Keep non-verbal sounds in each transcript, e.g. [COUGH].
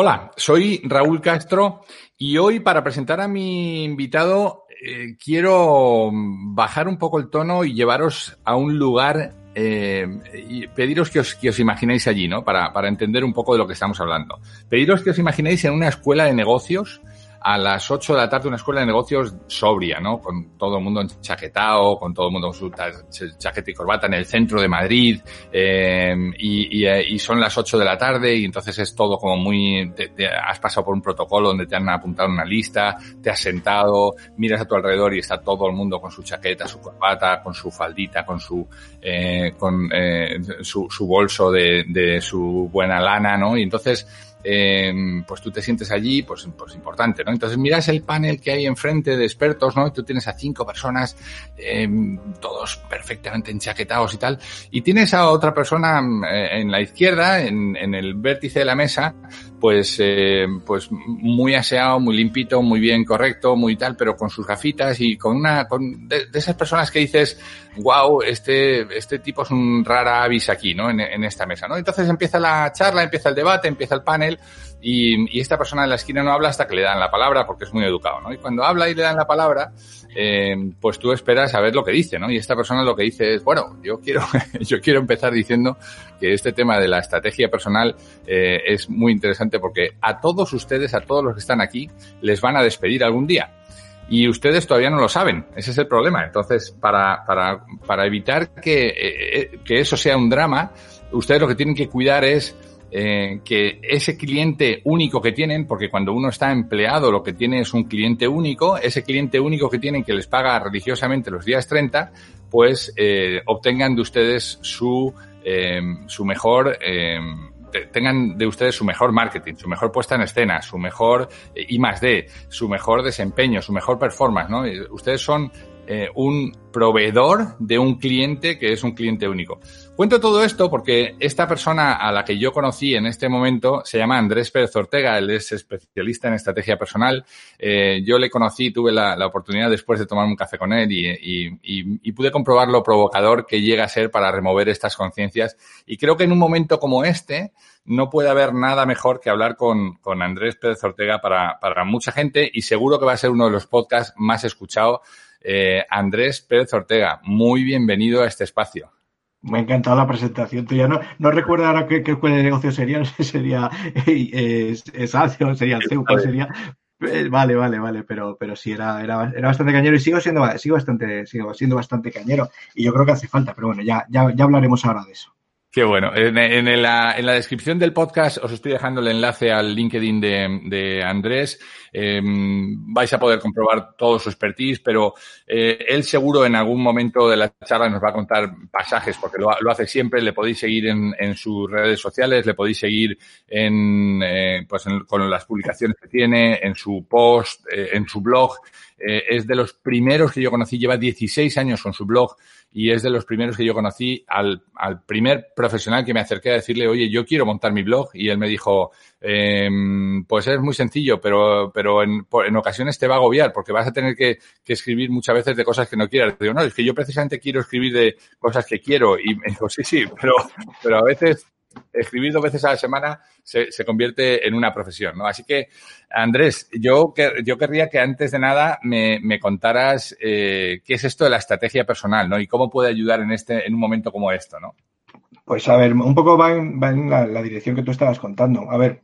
Hola, soy Raúl Castro y hoy para presentar a mi invitado eh, quiero bajar un poco el tono y llevaros a un lugar eh, y pediros que os, que os imaginéis allí, ¿no? Para, para entender un poco de lo que estamos hablando. Pediros que os imaginéis en una escuela de negocios a las 8 de la tarde una escuela de negocios sobria, ¿no? Con todo el mundo enchaquetado, con todo el mundo con su chaqueta y corbata en el centro de Madrid, y, y, eh, y, son las 8 de la tarde y entonces es todo como muy... Te has pasado por un protocolo donde te han apuntado una lista, te has sentado, miras a tu alrededor y está todo el mundo con su chaqueta, su corbata, con su faldita, con su... Eh, con eh, su, su, bolso de, de su buena lana, ¿no? Y entonces eh, pues tú te sientes allí, pues, pues importante, ¿no? Entonces miras el panel que hay enfrente de expertos, ¿no? Tú tienes a cinco personas, eh, todos perfectamente enchaquetados y tal, y tienes a otra persona eh, en la izquierda, en, en, el vértice de la mesa, pues, eh, pues muy aseado, muy limpito, muy bien correcto, muy tal, pero con sus gafitas y con una, con de, de esas personas que dices, wow, este, este tipo es un rara avis aquí, ¿no? En, en, esta mesa, ¿no? Entonces empieza la charla, empieza el debate, empieza el panel y, y, esta persona en la esquina no habla hasta que le dan la palabra porque es muy educado, ¿no? Y cuando habla y le dan la palabra, eh, pues tú esperas a ver lo que dice, ¿no? Y esta persona lo que dice es, bueno, yo quiero, [LAUGHS] yo quiero empezar diciendo que este tema de la estrategia personal eh, es muy interesante porque a todos ustedes, a todos los que están aquí, les van a despedir algún día y ustedes todavía no lo saben. Ese es el problema. Entonces, para, para, para evitar que, eh, que eso sea un drama, ustedes lo que tienen que cuidar es eh, que ese cliente único que tienen, porque cuando uno está empleado lo que tiene es un cliente único, ese cliente único que tienen que les paga religiosamente los días 30, pues eh, obtengan de ustedes su, eh, su mejor tengan de ustedes su mejor marketing, su mejor puesta en escena, su mejor I más D, su mejor desempeño, su mejor performance, ¿no? Ustedes son eh, un proveedor de un cliente que es un cliente único. Cuento todo esto porque esta persona a la que yo conocí en este momento se llama Andrés Pérez Ortega, él es especialista en estrategia personal. Eh, yo le conocí, tuve la, oportunidad después de tomar un café con él y, pude comprobar lo provocador que llega a ser para remover estas conciencias. Y creo que en un momento como este no puede haber nada mejor que hablar con, con Andrés Pérez Ortega para, para mucha gente y seguro que va a ser uno de los podcasts más escuchados eh, Andrés Pérez Ortega, muy bienvenido a este espacio. Me ha encantado la presentación tuya. No, no recuerdo ahora qué, qué escuela de negocio sería, no sé si sería eh, Esalcio, sería el CEU, cuál sería. Eh, vale, vale, vale, pero, pero sí, era, era, era bastante cañero y sigo siendo, sigo, bastante, sigo siendo bastante cañero y yo creo que hace falta, pero bueno, ya, ya, ya hablaremos ahora de eso. Qué bueno. En, la, descripción del podcast os estoy dejando el enlace al LinkedIn de, Andrés. Eh, vais a poder comprobar todo su expertise, pero eh, él seguro en algún momento de la charla nos va a contar pasajes, porque lo, lo hace siempre. Le podéis seguir en, en, sus redes sociales, le podéis seguir en, eh, pues con las publicaciones que tiene, en su post, eh, en su blog. Eh, es de los primeros que yo conocí, lleva 16 años con su blog y es de los primeros que yo conocí al, al primer profesional que me acerqué a decirle, oye, yo quiero montar mi blog y él me dijo, eh, pues es muy sencillo, pero, pero en, en, ocasiones te va a agobiar porque vas a tener que, que, escribir muchas veces de cosas que no quieras. Digo, no, es que yo precisamente quiero escribir de cosas que quiero y me dijo, sí, sí, pero, pero a veces escribir dos veces a la semana se, se, convierte en una profesión, ¿no? Así que, Andrés, yo, yo querría que antes de nada me, me contaras eh, qué es esto de la estrategia personal, ¿no? Y cómo puede ayudar en este, en un momento como esto, ¿no? Pues a ver, un poco va en, la, dirección que tú estabas contando. A ver,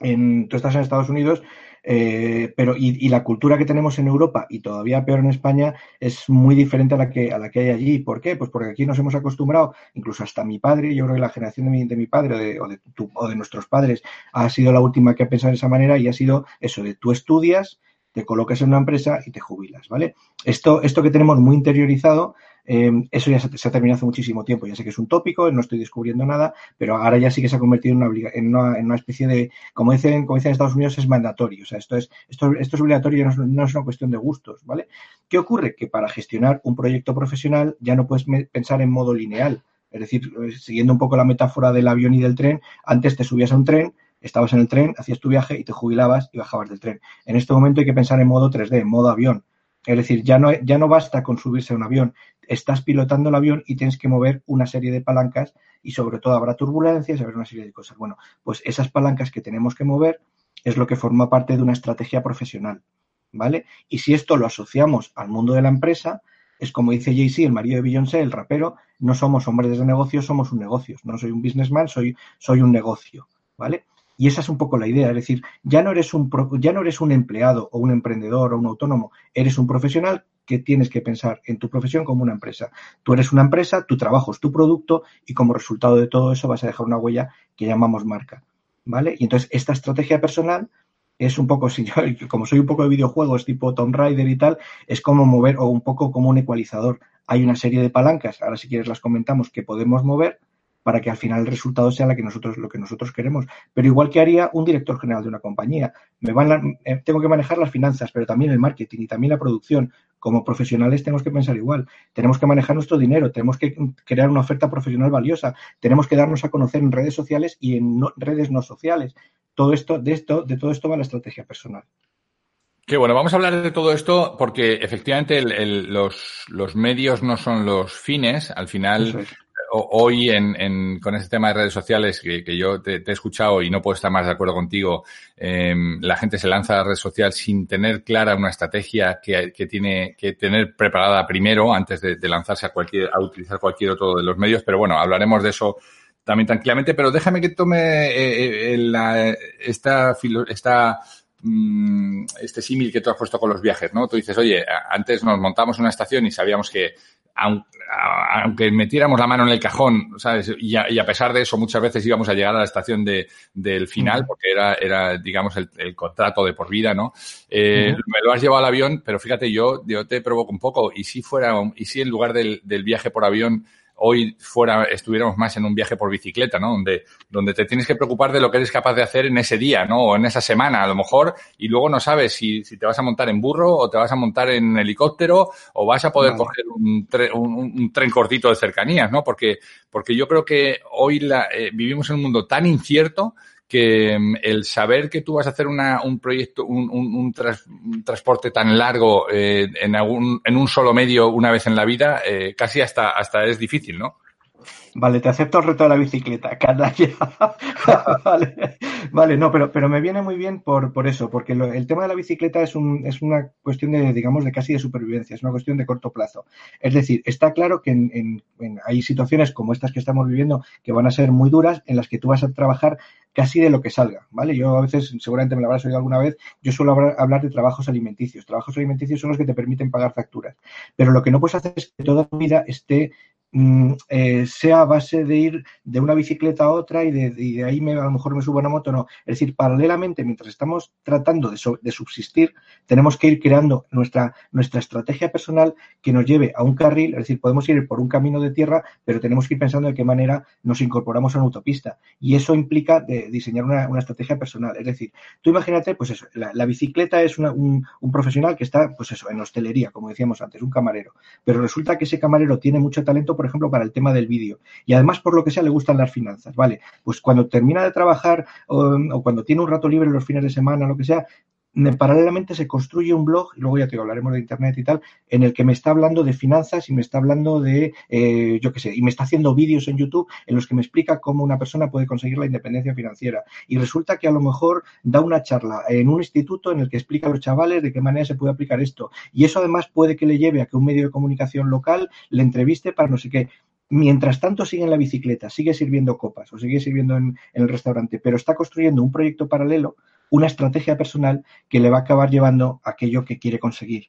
en, tú estás en Estados Unidos eh, pero y, la cultura que tenemos en Europa y todavía peor en España es muy diferente a la que a la que hay allí. ¿Por qué? Pues porque aquí nos hemos acostumbrado, incluso hasta mi padre, yo creo que la generación de mi, de mi padre o de, o de, nuestros padres ha sido la última que ha pensado de esa manera y ha sido eso de tú estudias, te colocas en una empresa y te jubilas, ¿vale? Esto, esto que tenemos muy interiorizado eh, eso ya se, ha terminado hace muchísimo tiempo. Ya sé que es un tópico, no estoy descubriendo nada, pero ahora ya sí que se ha convertido en una, especie de, como dicen, como dicen en Estados Unidos, es mandatorio. O sea, esto es, esto, esto es obligatorio no es, no es una cuestión de gustos, ¿vale? ¿Qué ocurre? Que para gestionar un proyecto profesional ya no puedes pensar en modo lineal. Es decir, eh, siguiendo un poco la metáfora del avión y del tren, antes te subías a un tren, estabas en el tren, hacías tu viaje y te jubilabas y bajabas del tren. En este momento hay que pensar en modo 3D, en modo avión. Es decir, ya no, ya no basta con subirse a un avión, estás pilotando el avión y tienes que mover una serie de palancas y sobre todo habrá turbulencias, habrá una serie de cosas. Bueno, pues esas palancas que tenemos que mover es lo que forma parte de una estrategia profesional, ¿vale? Y si esto lo asociamos al mundo de la empresa, es como dice Jay-Z, el marido de Beyoncé, el rapero, no somos hombres de negocio, somos un negocio. No soy un businessman, soy, soy un negocio, ¿vale? Y esa es un poco la idea, es decir, ya no eres un ya no eres un empleado o un emprendedor o un autónomo, eres un profesional que tienes que pensar en tu profesión como una empresa. Tú eres una empresa, tu trabajo es tu producto y como resultado de todo eso vas a dejar una huella que llamamos marca, ¿vale? Y entonces esta estrategia personal es un poco, [LAUGHS] como soy un poco de videojuegos tipo Tomb Raider y tal, es como mover o un poco como un ecualizador. Hay una serie de palancas, ahora si quieres las comentamos, que podemos mover para que al final el resultado sea la que nosotros, lo que nosotros queremos. Pero igual que haría un director general de una compañía, me van eh, tengo que manejar las finanzas, pero también el marketing y también la producción. Como profesionales tenemos que pensar igual. Tenemos que manejar nuestro dinero, tenemos que crear una oferta profesional valiosa, tenemos que darnos a conocer en redes sociales y en redes no sociales. Todo esto, de esto, de todo esto va la estrategia personal. Qué bueno, vamos a hablar de todo esto porque efectivamente los, los, medios no son los fines. Al final, hoy en, con este tema de redes sociales que, yo te, he escuchado y no puedo estar más de acuerdo contigo, em, la gente se lanza a la red social sin tener clara una estrategia que, tiene que tener preparada primero antes de, lanzarse a cualquier, a utilizar cualquier otro de los medios. Pero bueno, hablaremos de eso también tranquilamente. Pero déjame que tome eh, eh, esta, esta mm, este símil que tú has puesto con los viajes, ¿no? Tú dices, oye, antes nos montamos en una estación y sabíamos que aunque metiéramos la mano en el cajón, ¿sabes? Y a, pesar de eso, muchas veces íbamos a llegar a la estación de, del final, porque era, era digamos, el, contrato de por vida, ¿no? Eh, me lo has llevado al avión, pero fíjate, yo, yo te provoco un poco, y si fuera, y si en lugar del, del viaje por avión hoy fuera, estuviéramos más en un viaje por bicicleta, ¿no? Donde, donde te tienes que preocupar de lo que eres capaz de hacer en ese día, ¿no? O en esa semana, a lo mejor, y luego no sabes si, si te vas a montar en burro o te vas a montar en helicóptero o vas a poder coger un, un, tren cortito de cercanías, ¿no? Porque, porque yo creo que hoy la, eh, vivimos en un mundo tan incierto que mm, el saber que tú vas a hacer un proyecto, un, un, transporte tan largo eh, en, en un solo medio una vez en la vida, eh, casi hasta, hasta es difícil, ¿no? Vale, te acepto el reto de la bicicleta, [LAUGHS] canalla. vale, vale, no, pero, pero me viene muy bien por, por eso, porque el tema de la bicicleta es, un, es una cuestión de, digamos, de casi de supervivencia, es una cuestión de corto plazo. Es decir, está claro que hay situaciones como estas que estamos viviendo que van a ser muy duras, en las que tú vas a trabajar casi de lo que salga, ¿vale? Yo a veces, seguramente me lo habrás oído alguna vez, yo suelo hablar de trabajos alimenticios. Trabajos alimenticios son los que te permiten pagar facturas. Pero lo que no puedes hacer es que toda tu vida esté eh, sea a base de ir de una bicicleta a otra y de, ahí me, a lo mejor me subo a una moto, no. Es decir, paralelamente, mientras estamos tratando de, subsistir, tenemos que ir creando nuestra, nuestra estrategia personal que nos lleve a un carril, es decir, podemos ir por un camino de tierra, pero tenemos que ir pensando de qué manera nos incorporamos a una autopista. Y eso implica diseñar una, una, estrategia personal. Es decir, tú imagínate, pues eso, la, bicicleta es un, un profesional que está, pues eso, en hostelería, como decíamos antes, un camarero. Pero resulta que ese camarero tiene mucho talento, ejemplo, para el tema del vídeo. Y además, por lo que sea, le gustan las finanzas, ¿vale? Pues cuando termina de trabajar o, o cuando tiene un rato libre los fines de semana, lo que sea, paralelamente se construye un blog, y luego ya te hablaremos de Internet y tal, en el que me está hablando de finanzas y me está hablando de, eh, yo qué sé, y me está haciendo vídeos en YouTube en los que me explica cómo una persona puede conseguir la independencia financiera. Y resulta que a lo mejor da una charla en un instituto en el que explica a los chavales de qué manera se puede aplicar esto. Y eso además puede que le lleve a que un medio de comunicación local le entreviste para no sé qué mientras tanto sigue en la bicicleta, sigue sirviendo copas o sigue sirviendo en, el restaurante, pero está construyendo un proyecto paralelo, una estrategia personal que le va a acabar llevando aquello que quiere conseguir.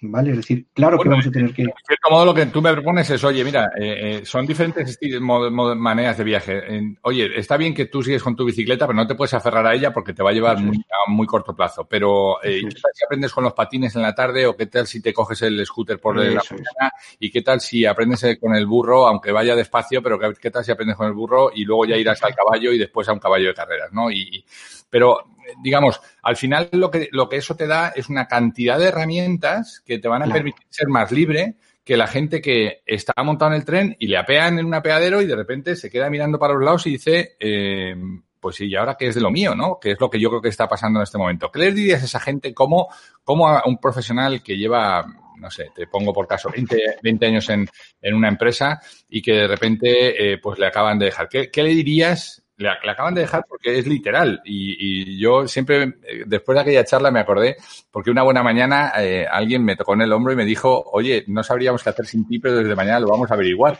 ¿Vale? Es decir, claro que vamos a tener que. En cierto modo, lo que tú me propones es, oye, mira, eh, eh, son diferentes maneras de viaje. oye, está bien que tú sigues con tu bicicleta, pero no te puedes aferrar a ella porque te va a llevar muy, a muy corto plazo. Pero, eh, ¿qué tal si aprendes con los patines en la tarde o qué tal si te coges el scooter por la mañana? ¿Y qué tal si aprendes con el burro, aunque vaya despacio, pero qué, tal si aprendes con el burro y luego ya irás al caballo y después a un caballo de carreras, ¿no? Y, pero digamos, al final lo que, lo que eso te da es una cantidad de herramientas que te van a permitir ser más libre que la gente que está montada en el tren y le apean en un apeadero y de repente se queda mirando para los lados y dice, eh, pues sí, ¿y ahora qué es de lo mío, no? Que es lo que yo creo que está pasando en este momento. ¿Qué les dirías a esa gente como, como a un profesional que lleva no sé, te pongo por caso 20, 20 años en, en, una empresa y que de repente eh, pues le acaban de dejar. ¿Qué, ¿Qué, le dirías le, acaban de dejar porque es literal. Y, yo siempre, eh, después de aquella charla, me acordé, porque una buena mañana eh, alguien me tocó en el hombro y me dijo, oye, no sabríamos qué hacer sin ti, pero desde mañana lo vamos a averiguar.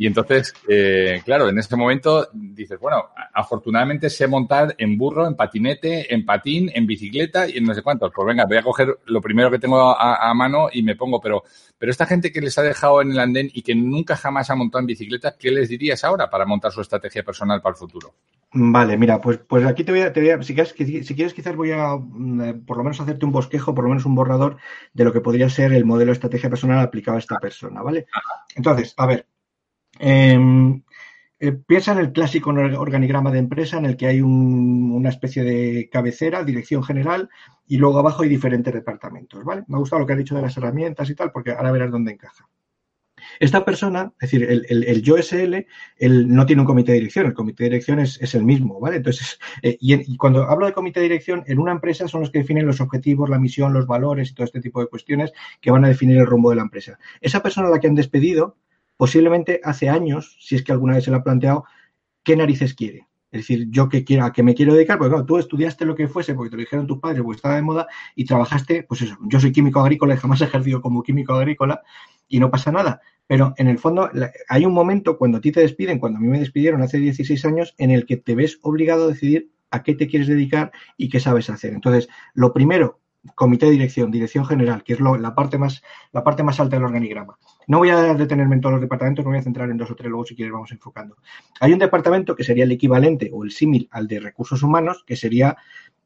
Y entonces, eh, claro, en ese momento dices, bueno, afortunadamente sé montar en burro, en patinete, en patín, en bicicleta y en no sé cuántos. Pues venga, voy a coger lo primero que tengo a, mano y me pongo. Pero, pero esta gente que les ha dejado en el andén y que nunca jamás ha montado en bicicleta, ¿qué les dirías ahora para montar su estrategia personal para el futuro? Vale, mira, pues, pues aquí te voy a, te voy a si, quieres, si quieres quizás voy a mm, por lo menos hacerte un bosquejo, por lo menos un borrador de lo que podría ser el modelo de estrategia personal aplicado a esta persona, ¿vale? Entonces, a ver, Em, eh, piensa en el clásico organigrama de empresa en el que hay una especie de cabecera, dirección general, y luego abajo hay diferentes departamentos, ¿vale? Me ha gustado lo que ha dicho de las herramientas y tal, porque ahora verás dónde encaja. Esta persona, es decir, el, el, yo SL, él no tiene un comité de dirección, el comité de dirección es, el mismo, ¿vale? Entonces, [LAUGHS] eh, y, cuando hablo de comité de dirección, en una empresa son los que definen los objetivos, la misión, los valores y todo este tipo de cuestiones que van a definir el rumbo de la empresa. Esa persona a la que han despedido, posiblemente hace años, si es que alguna vez se lo ha planteado, qué narices quiere. Es decir, yo que quiero, a qué me quiero dedicar, porque claro, tú estudiaste lo que fuese porque te lo dijeron tus padres, porque estaba de moda, y trabajaste, pues eso, yo soy químico agrícola y jamás he ejercido como químico agrícola y no pasa nada. Pero en el fondo hay un momento cuando a ti te despiden, cuando a mí me despidieron hace 16 años, en el que te ves obligado a decidir a qué te quieres dedicar y qué sabes hacer. Entonces, lo primero, comité de dirección, dirección general, que es la, parte más, la parte más alta del organigrama. No voy a detenerme en todos los departamentos, me voy a centrar en dos o tres, luego si quieres vamos enfocando. Hay un departamento que sería el equivalente o el símil al de recursos humanos, que sería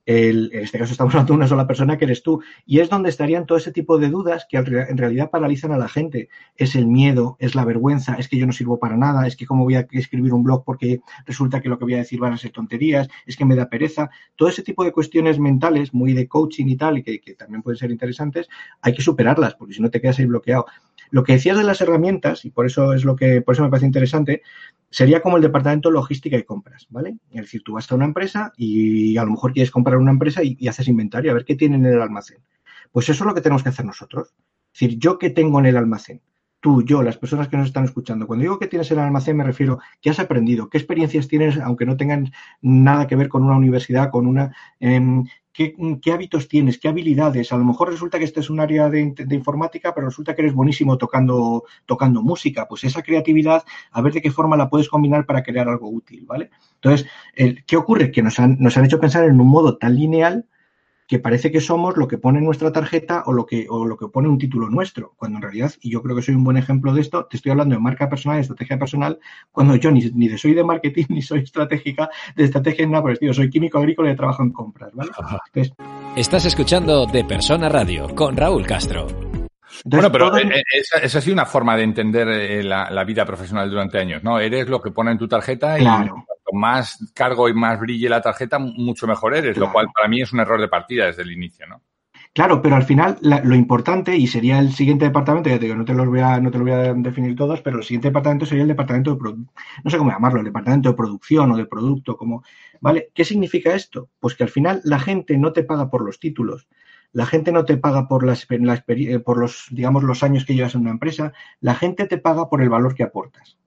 en este caso estamos hablando de una sola persona que eres tú. Y es donde estarían todo ese tipo de dudas que en realidad paralizan a la gente. Es el miedo, es la vergüenza, es que yo no sirvo para nada, es que cómo voy a escribir un blog porque resulta que lo que voy a decir van a ser tonterías, es que me da pereza. Todo ese tipo de cuestiones mentales, muy de coaching y tal, y que, que también pueden ser interesantes, hay que superarlas, porque si no te quedas ahí bloqueado. Lo que decías de las herramientas, y por eso es lo que, por eso me parece interesante, sería como el departamento de logística y compras, ¿vale? Es decir, tú vas a una empresa y a lo mejor quieres comprar una empresa y, haces inventario, a ver qué tienen en el almacén. Pues eso es lo que tenemos que hacer nosotros. Es decir, yo qué tengo en el almacén tú, yo, las personas que nos están escuchando. Cuando digo que tienes en el almacén me refiero qué has aprendido, qué experiencias tienes, aunque no tengan nada que ver con una universidad, con una, em, ¿Qué, hábitos tienes, qué habilidades. A lo mejor resulta que este es un área de, informática, pero resulta que eres buenísimo tocando, tocando música. Pues esa creatividad, a ver de qué forma la puedes combinar para crear algo útil, ¿vale? Entonces, ¿qué ocurre? Que nos han, nos han hecho pensar en un modo tan lineal que parece que somos lo que pone nuestra tarjeta o lo que, o lo que pone un título nuestro, cuando en realidad, y yo creo que soy un buen ejemplo de esto, te estoy hablando de marca personal, de estrategia personal, cuando yo ni, ni de soy de marketing, [LAUGHS] ni soy estratégica, de estrategia ni nada por el estilo, soy químico agrícola y trabajo en compras, ¿vale? Estás escuchando De Persona Radio con Raúl Castro. bueno, pero eh, eh, esa, ha sido una forma de entender eh, la, vida profesional durante años, ¿no? Eres lo que pone en tu tarjeta y más cargo y más brille la tarjeta, mucho mejor eres, lo cual para mí es un error de partida desde el inicio, ¿no? Claro, pero al final lo importante, y sería el siguiente departamento, ya te digo, no te, los voy a, no te lo voy a definir todos, pero el siguiente departamento sería el departamento de no sé cómo llamarlo, el departamento de producción o de producto, como, ¿vale? ¿Qué significa esto? Pues que al final la gente no te paga por los títulos, la gente no te paga por, las, eh, por los, digamos, los años que llevas en una empresa, la gente te paga por el valor que aportas.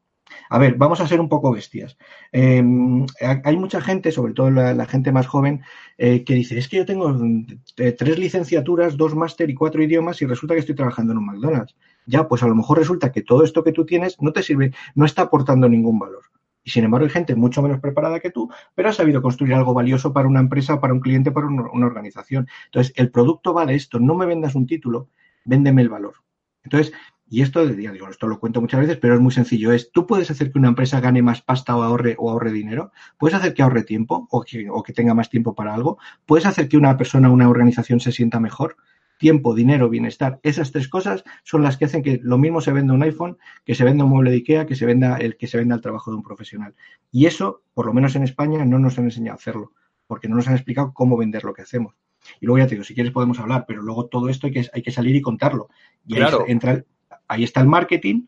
A ver, vamos a ser un poco bestias. Em, hay mucha gente, sobre todo la, gente más joven, eh, que dice, es que yo tengo eh, tres licenciaturas, dos máster y cuatro idiomas y resulta que estoy trabajando en un McDonald's. Ya, pues a lo mejor resulta que todo esto que tú tienes no te sirve, no está aportando ningún valor. Y sin embargo hay gente mucho menos preparada que tú, pero ha sabido construir algo valioso para una empresa, para un cliente, para una organización. Entonces, el producto vale esto, no me vendas un título, véndeme el valor. Entonces, y esto, digo, esto lo cuento muchas veces, pero es muy sencillo. Es, tú puedes hacer que una empresa gane más pasta o ahorre o ahorre dinero. Puedes hacer que ahorre tiempo o que, o que tenga más tiempo para algo. Puedes hacer que una persona o una organización se sienta mejor. Tiempo, dinero, bienestar. Esas tres cosas son las que hacen que lo mismo se venda un iPhone, que se venda un mueble de Ikea, que se venda el que se venda el trabajo de un profesional. Y eso, por lo menos en España, no nos han enseñado a hacerlo, porque no nos han explicado cómo vender lo que hacemos. Y luego ya te digo, si quieres podemos hablar, pero luego todo esto hay que, hay que salir y contarlo. Y claro. ahí entra, ahí está el marketing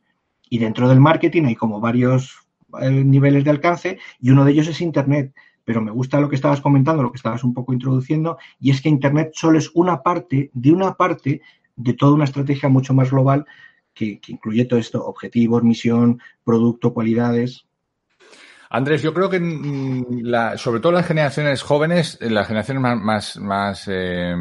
y dentro del marketing hay como varios eh, niveles de alcance y uno de ellos es Internet. Pero me gusta lo que estabas comentando, lo que estabas un poco introduciendo, y es que Internet solo es una parte de una parte de toda una estrategia mucho más global que, que incluye todo esto, objetivos, misión, producto, cualidades. Andrés, yo creo que mm, la, sobre todo las generaciones jóvenes, eh, las generaciones más, más, más, eh,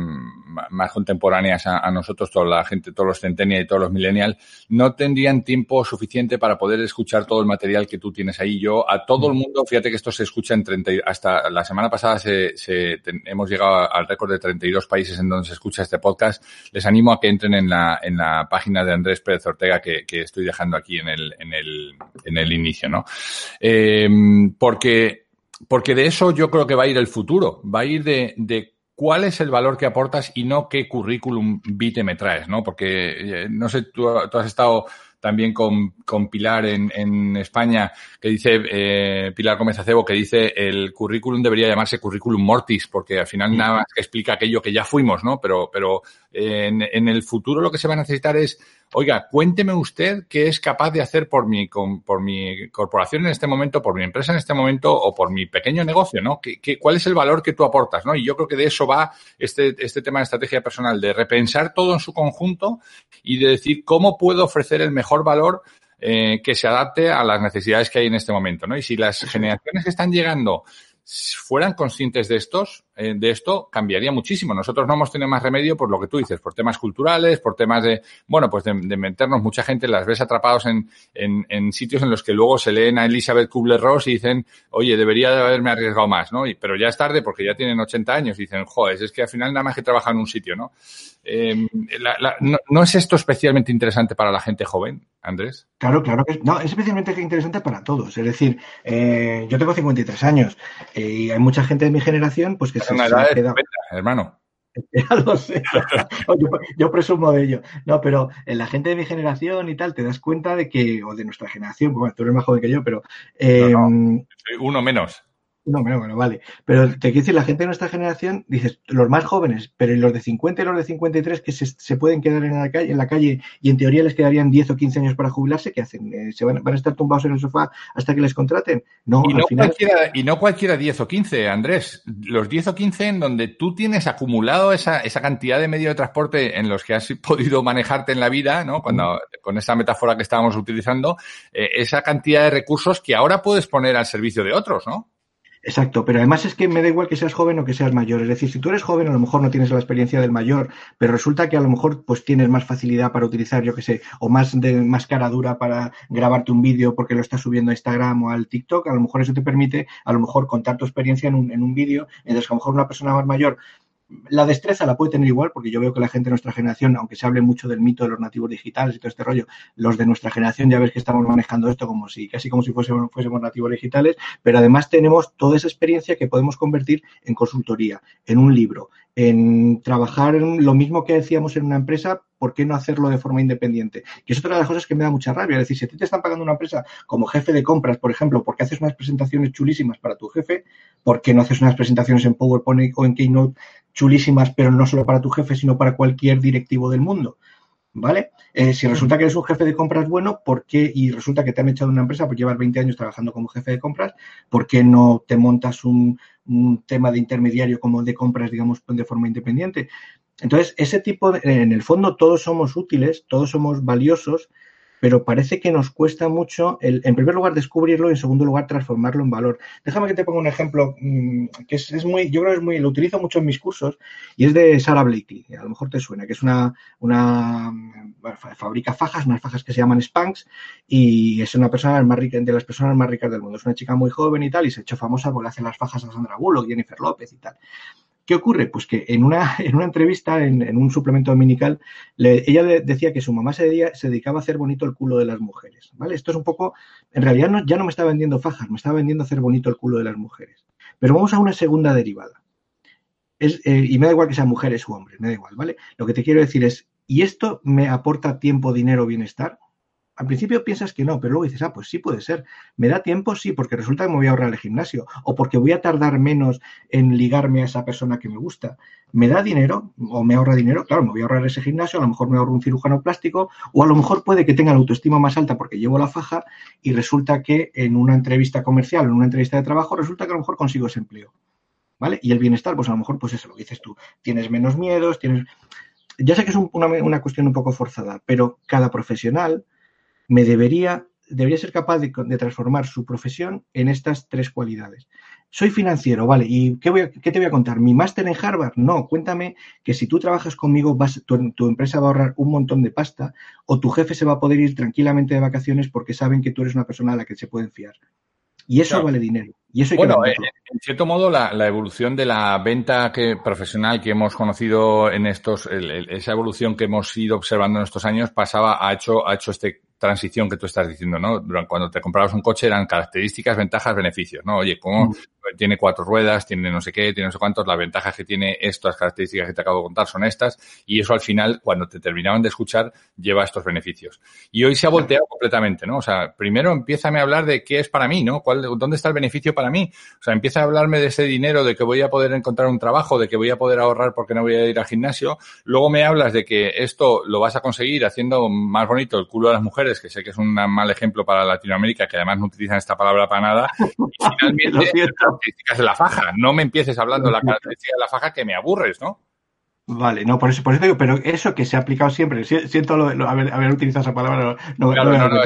más contemporáneas a, a, nosotros, toda la gente, todos los centennials y todos los millennials, no tendrían tiempo suficiente para poder escuchar todo el material que tú tienes ahí. Yo a todo el mundo, fíjate que esto se escucha en 30, hasta la semana pasada se, se, ten, hemos llegado al récord de 32 países en donde se escucha este podcast. Les animo a que entren en la, en la página de Andrés Pérez Ortega que, que estoy dejando aquí en el, en el, en el inicio, ¿no? Eh, porque, porque de eso yo creo que va a ir el futuro, va a ir de, de cuál es el valor que aportas y no qué currículum vitae me traes, ¿no? Porque, eh, no sé, tú, tú has estado también con, con Pilar en, en, España, que dice, eh, Pilar Gómez Acebo, que dice el currículum debería llamarse currículum mortis, porque al final nada más que explica aquello que ya fuimos, ¿no? Pero, pero en, en, el futuro lo que se va a necesitar es, oiga, cuénteme usted qué es capaz de hacer por mi, con, por mi corporación en este momento, por mi empresa en este momento o por mi pequeño negocio, ¿no? ¿Qué, qué, cuál es el valor que tú aportas, ¿no? Y yo creo que de eso va este, este tema de estrategia personal, de repensar todo en su conjunto y de decir cómo puedo ofrecer el mejor valor eh, que se adapte a las necesidades que hay en este momento, ¿no? Y si las generaciones que están llegando fueran conscientes de estos, de esto, cambiaría muchísimo. Nosotros no hemos tenido más remedio por lo que tú dices, por temas culturales, por temas de, bueno, pues de, meternos mucha gente, las ves atrapados en, en, sitios en los que luego se leen a Elizabeth Kubler-Ross y dicen, oye, debería de haberme arriesgado más, ¿no? Y, pero ya es tarde porque ya tienen 80 años y dicen, joder, es que al final nada más que trabaja en un sitio, ¿no? Eh, la, la, no, ¿No es esto especialmente interesante para la gente joven, Andrés? Claro, claro que es, no, es especialmente interesante para todos. Es decir, eh, yo tengo 53 años eh, y hay mucha gente de mi generación pues que se, una edad hermano. Ya lo sé. yo, yo, presumo de ello. No, pero en la gente de mi generación y tal, te das cuenta de que, o de nuestra generación, bueno, tú eres más joven que yo, pero. Eh, no, no. Uno menos. No, bueno, bueno, vale. Pero te quiero decir, la gente de nuestra generación, dices, los más jóvenes, pero los de 50 y los de 53 que se, se pueden quedar en la, calle, en la calle y en teoría les quedarían 10 o 15 años para jubilarse, ¿qué hacen? Eh, ¿Se van, van, a estar tumbados en el sofá hasta que les contraten? No, y, no al final... cualquiera, y no cualquiera 10 o 15, Andrés. Los 10 o 15 en donde tú tienes acumulado esa, esa cantidad de medios de transporte en los que has [LAUGHS] podido manejarte en la vida, ¿no? Cuando, con esa metáfora que estábamos utilizando, eh, esa cantidad de recursos que ahora puedes poner al servicio de otros, ¿no? Exacto, pero además es que me da igual que seas joven o que seas mayor. Es decir, si tú eres joven, a lo mejor no tienes la experiencia del mayor, pero resulta que a lo mejor pues tienes más facilidad para utilizar, yo que sé, o más de más cara dura para grabarte un vídeo porque lo estás subiendo a Instagram o al TikTok. A lo mejor eso te permite, a lo mejor, contar tu experiencia en un, en un vídeo. Entonces, a lo mejor una persona más mayor la destreza la puede tener igual, porque yo veo que la gente de nuestra generación, aunque se hable mucho del mito de los nativos digitales y todo este rollo, los de nuestra generación ya ves que estamos manejando esto como si, casi como si fuésemos, nativos digitales, pero además tenemos toda esa experiencia que podemos convertir en consultoría, en un libro, en trabajar lo mismo que decíamos en una empresa, ¿por qué no hacerlo de forma independiente? Que es otra de las cosas que me da mucha rabia. Es decir, si a ti te están pagando una empresa como jefe de compras, por ejemplo, porque haces unas presentaciones chulísimas para tu jefe, ¿por qué no haces unas presentaciones en PowerPoint o en Keynote chulísimas, pero no solo para tu jefe, sino para cualquier directivo del mundo? ¿Vale? Eh, si resulta que eres un jefe de compras bueno, ¿por qué? Y resulta que te han echado una empresa por llevar 20 años trabajando como jefe de compras, ¿por qué no te montas un, un tema de intermediario como de compras, digamos, de forma independiente? Entonces, ese tipo, de, en el fondo, todos somos útiles, todos somos valiosos, pero parece que nos cuesta mucho, el, en primer lugar, descubrirlo y en segundo lugar, transformarlo en valor. Déjame que te ponga un ejemplo mm, que es, muy, yo creo que es muy, lo utilizo mucho en mis cursos y es de Sarah Blakely, a lo mejor te suena, que es una, una fabrica fajas, unas fajas que se llaman Spanx y es una persona más rica, de las personas más ricas del mundo. Es una chica muy joven y tal y se ha hecho famosa porque hace las fajas a Sandra Bullock, Jennifer López y tal. ¿Qué ocurre? Pues que en una, [LAUGHS] en una entrevista, en, un suplemento dominical, ella decía que su mamá se, dedicaba a hacer bonito el culo de las mujeres. ¿vale? Esto es un poco, en realidad no, ya no me está vendiendo fajas, me estaba vendiendo hacer bonito el culo de las mujeres. Pero vamos a una segunda derivada. Es, eh, y me da igual que sean mujeres u hombres, me da igual, ¿vale? Lo que te quiero decir es, ¿y esto me aporta tiempo, dinero, bienestar? Al principio piensas que no, pero luego dices, ah, pues sí puede ser. ¿Me da tiempo? Sí, porque resulta que me voy a ahorrar el gimnasio o porque voy a tardar menos en ligarme a esa persona que me gusta. ¿Me da dinero o me ahorra dinero? Claro, me voy a ahorrar ese gimnasio, a lo mejor me ahorro un cirujano plástico o a lo mejor puede que tenga la autoestima más alta porque llevo la faja y resulta que en una entrevista comercial, en una entrevista de trabajo, resulta que a lo mejor consigo ese empleo. ¿Vale? Y el bienestar, pues a lo mejor, pues eso, lo dices tú, tienes menos miedos, tienes... Ya sé que es una cuestión un poco forzada, pero cada profesional me debería, debería ser capaz de, transformar su profesión en estas tres cualidades. Soy financiero, vale, ¿y qué, voy qué te voy a contar? ¿Mi máster en Harvard? No, cuéntame que si tú trabajas conmigo, vas, tu, tu, empresa va a ahorrar un montón de pasta o tu jefe se va a poder ir tranquilamente de vacaciones porque saben que tú eres una persona a la que se pueden fiar. Y eso vale dinero. Y eso bueno, eh, en cierto modo, la, evolución de la venta que, profesional que hemos conocido en estos, esa evolución que hemos ido observando en estos años pasaba, ha hecho, ha hecho este transición que tú estás diciendo, ¿no? Cuando te comprabas un coche eran características, ventajas, beneficios, ¿no? Oye, ¿cómo, mm tiene cuatro ruedas, tiene no sé qué, tiene no sé cuántos, las ventajas que tiene estas características que te acabo de contar son estas, y eso al final, cuando te terminaban de escuchar, lleva estos beneficios. Y hoy se ha volteado completamente, ¿no? O sea, primero empieza a hablar de qué es para mí, ¿no? ¿Cuál, ¿Dónde está el beneficio para mí? O sea, empieza a hablarme de ese dinero, de que voy a poder encontrar un trabajo, de que voy a poder ahorrar porque no voy a ir al gimnasio. Luego me hablas de que esto lo vas a conseguir haciendo más bonito el culo de las mujeres, que sé que es un mal ejemplo para Latinoamérica, que además no utilizan esta palabra para nada. Y [LAUGHS] finalmente, características de la faja. No me empieces hablando de la característica de la faja que me aburres, ¿no? Vale, no, por eso, por eso digo, pero eso que se ha aplicado siempre, siento lo, lo, haber, haber, utilizado esa palabra, no, claro, no, no,